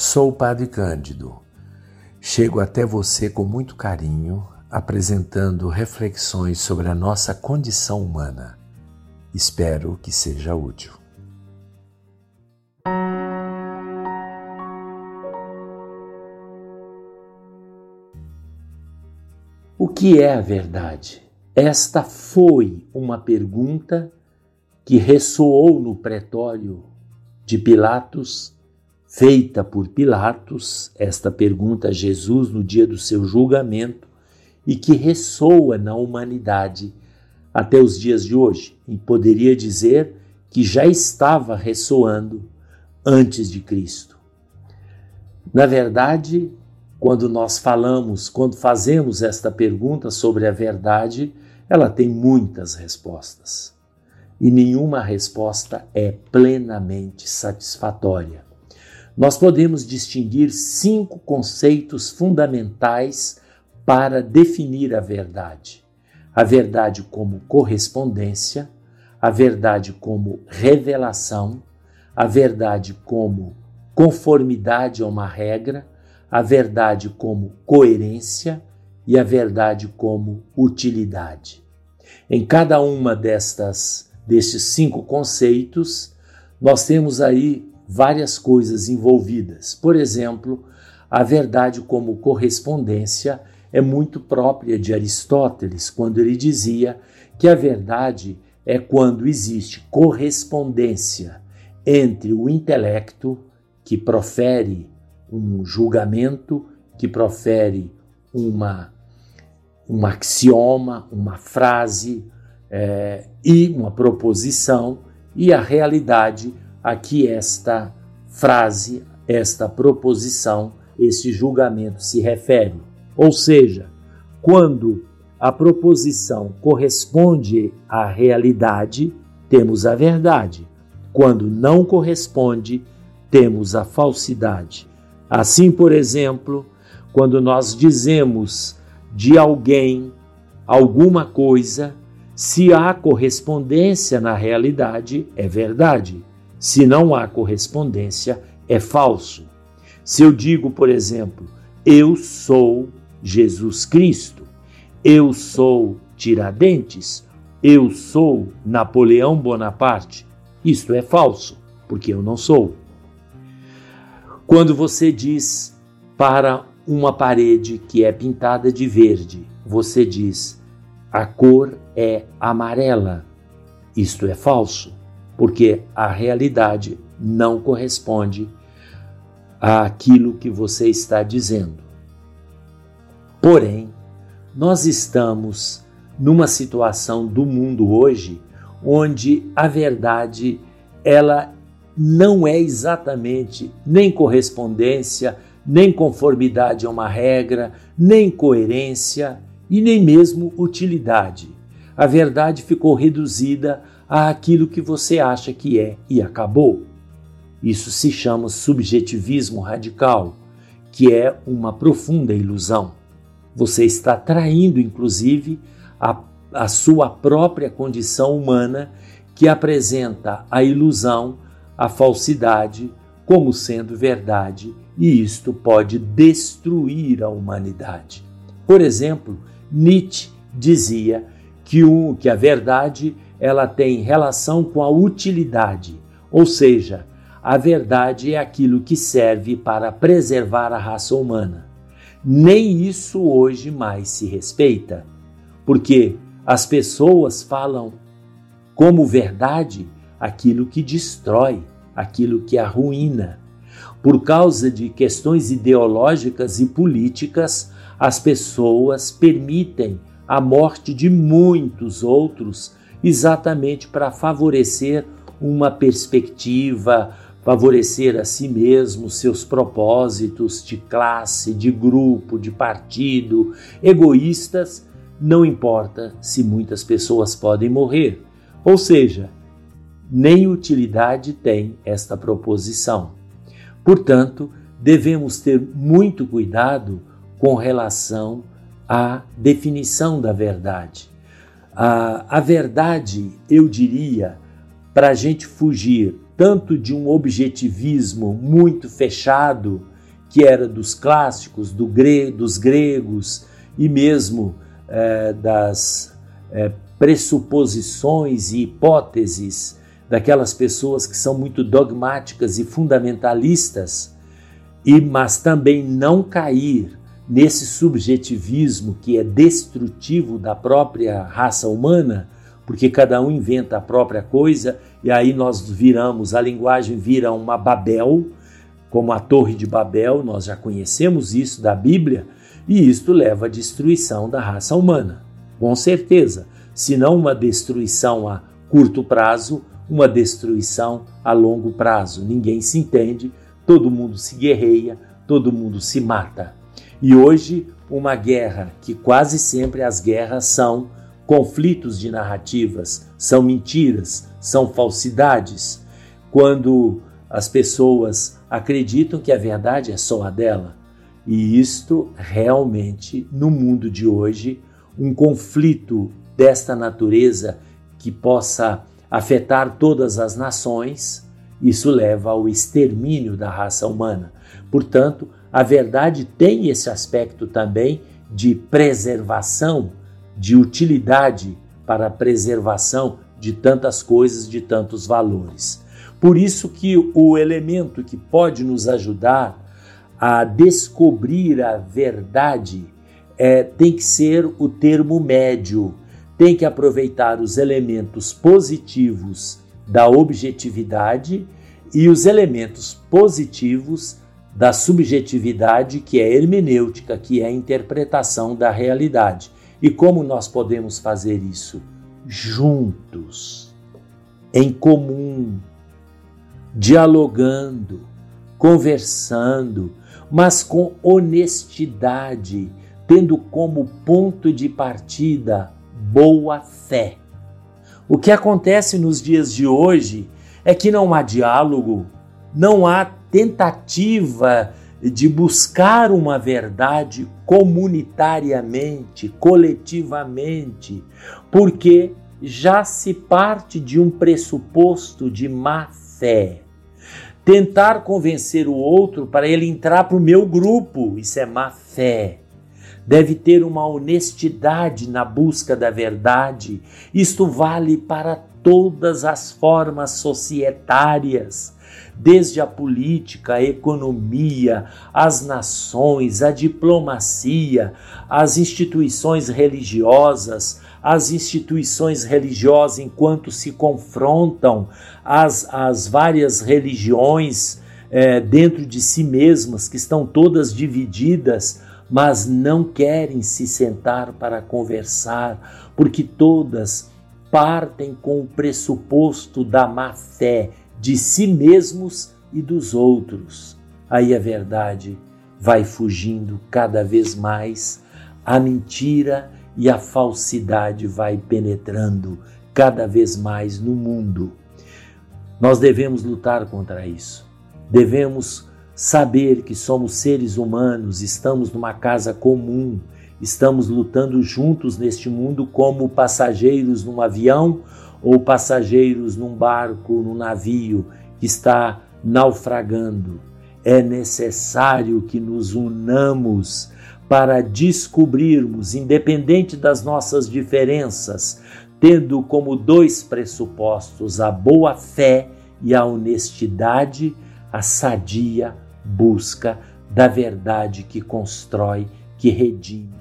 Sou o Padre Cândido. Chego até você com muito carinho, apresentando reflexões sobre a nossa condição humana. Espero que seja útil. O que é a verdade? Esta foi uma pergunta que ressoou no pretório de Pilatos, feita por Pilatos, esta pergunta a Jesus no dia do seu julgamento, e que ressoa na humanidade até os dias de hoje. E poderia dizer que já estava ressoando antes de Cristo. Na verdade, quando nós falamos, quando fazemos esta pergunta sobre a verdade, ela tem muitas respostas. E nenhuma resposta é plenamente satisfatória. Nós podemos distinguir cinco conceitos fundamentais para definir a verdade: a verdade como correspondência, a verdade como revelação, a verdade como conformidade a uma regra a verdade como coerência e a verdade como utilidade. Em cada uma destas destes cinco conceitos, nós temos aí várias coisas envolvidas. Por exemplo, a verdade como correspondência é muito própria de Aristóteles, quando ele dizia que a verdade é quando existe correspondência entre o intelecto que profere um julgamento que profere uma, um axioma, uma frase é, e uma proposição, e a realidade a que esta frase, esta proposição, este julgamento se refere. Ou seja, quando a proposição corresponde à realidade, temos a verdade. Quando não corresponde, temos a falsidade. Assim, por exemplo, quando nós dizemos de alguém alguma coisa, se há correspondência na realidade, é verdade. Se não há correspondência, é falso. Se eu digo, por exemplo, eu sou Jesus Cristo, eu sou Tiradentes, eu sou Napoleão Bonaparte, isto é falso, porque eu não sou. Quando você diz para uma parede que é pintada de verde, você diz a cor é amarela. Isto é falso, porque a realidade não corresponde àquilo que você está dizendo. Porém, nós estamos numa situação do mundo hoje onde a verdade ela não é exatamente nem correspondência, nem conformidade a uma regra, nem coerência e nem mesmo utilidade. A verdade ficou reduzida àquilo que você acha que é e acabou. Isso se chama subjetivismo radical, que é uma profunda ilusão. Você está traindo, inclusive, a, a sua própria condição humana, que apresenta a ilusão a falsidade como sendo verdade, e isto pode destruir a humanidade. Por exemplo, Nietzsche dizia que, o, que a verdade ela tem relação com a utilidade, ou seja, a verdade é aquilo que serve para preservar a raça humana. Nem isso hoje mais se respeita, porque as pessoas falam como verdade aquilo que destrói, aquilo que arruína. Por causa de questões ideológicas e políticas, as pessoas permitem a morte de muitos outros exatamente para favorecer uma perspectiva, favorecer a si mesmo seus propósitos de classe, de grupo, de partido, egoístas, não importa se muitas pessoas podem morrer. Ou seja, nem utilidade tem esta proposição. Portanto, devemos ter muito cuidado com relação à definição da verdade. A, a verdade, eu diria, para a gente fugir tanto de um objetivismo muito fechado, que era dos clássicos, do gre dos gregos e mesmo é, das é, pressuposições e hipóteses daquelas pessoas que são muito dogmáticas e fundamentalistas, e mas também não cair nesse subjetivismo que é destrutivo da própria raça humana, porque cada um inventa a própria coisa e aí nós viramos, a linguagem vira uma Babel, como a Torre de Babel, nós já conhecemos isso da Bíblia, e isto leva à destruição da raça humana. Com certeza, se não uma destruição a curto prazo, uma destruição a longo prazo. Ninguém se entende, todo mundo se guerreia, todo mundo se mata. E hoje, uma guerra que quase sempre as guerras são conflitos de narrativas, são mentiras, são falsidades. Quando as pessoas acreditam que a verdade é só a dela. E isto realmente, no mundo de hoje, um conflito desta natureza que possa afetar todas as nações, isso leva ao extermínio da raça humana. Portanto, a verdade tem esse aspecto também de preservação, de utilidade para a preservação de tantas coisas, de tantos valores. Por isso que o elemento que pode nos ajudar a descobrir a verdade é, tem que ser o termo médio, tem que aproveitar os elementos positivos da objetividade e os elementos positivos da subjetividade, que é hermenêutica, que é a interpretação da realidade. E como nós podemos fazer isso? Juntos, em comum, dialogando, conversando, mas com honestidade, tendo como ponto de partida boa fé. O que acontece nos dias de hoje é que não há diálogo, não há tentativa de buscar uma verdade comunitariamente, coletivamente, porque já se parte de um pressuposto de má fé. Tentar convencer o outro para ele entrar para o meu grupo, isso é má fé. Deve ter uma honestidade na busca da verdade. Isto vale para todas as formas societárias desde a política, a economia, as nações, a diplomacia, as instituições religiosas, as instituições religiosas enquanto se confrontam as, as várias religiões é, dentro de si mesmas, que estão todas divididas, mas não querem se sentar para conversar, porque todas partem com o pressuposto da má fé de si mesmos e dos outros. Aí a verdade vai fugindo cada vez mais, a mentira e a falsidade vai penetrando cada vez mais no mundo. Nós devemos lutar contra isso. Devemos saber que somos seres humanos, estamos numa casa comum, estamos lutando juntos neste mundo como passageiros num avião ou passageiros num barco, num navio que está naufragando. É necessário que nos unamos para descobrirmos, independente das nossas diferenças, tendo como dois pressupostos a boa fé e a honestidade, a sadia busca da verdade que constrói, que redime.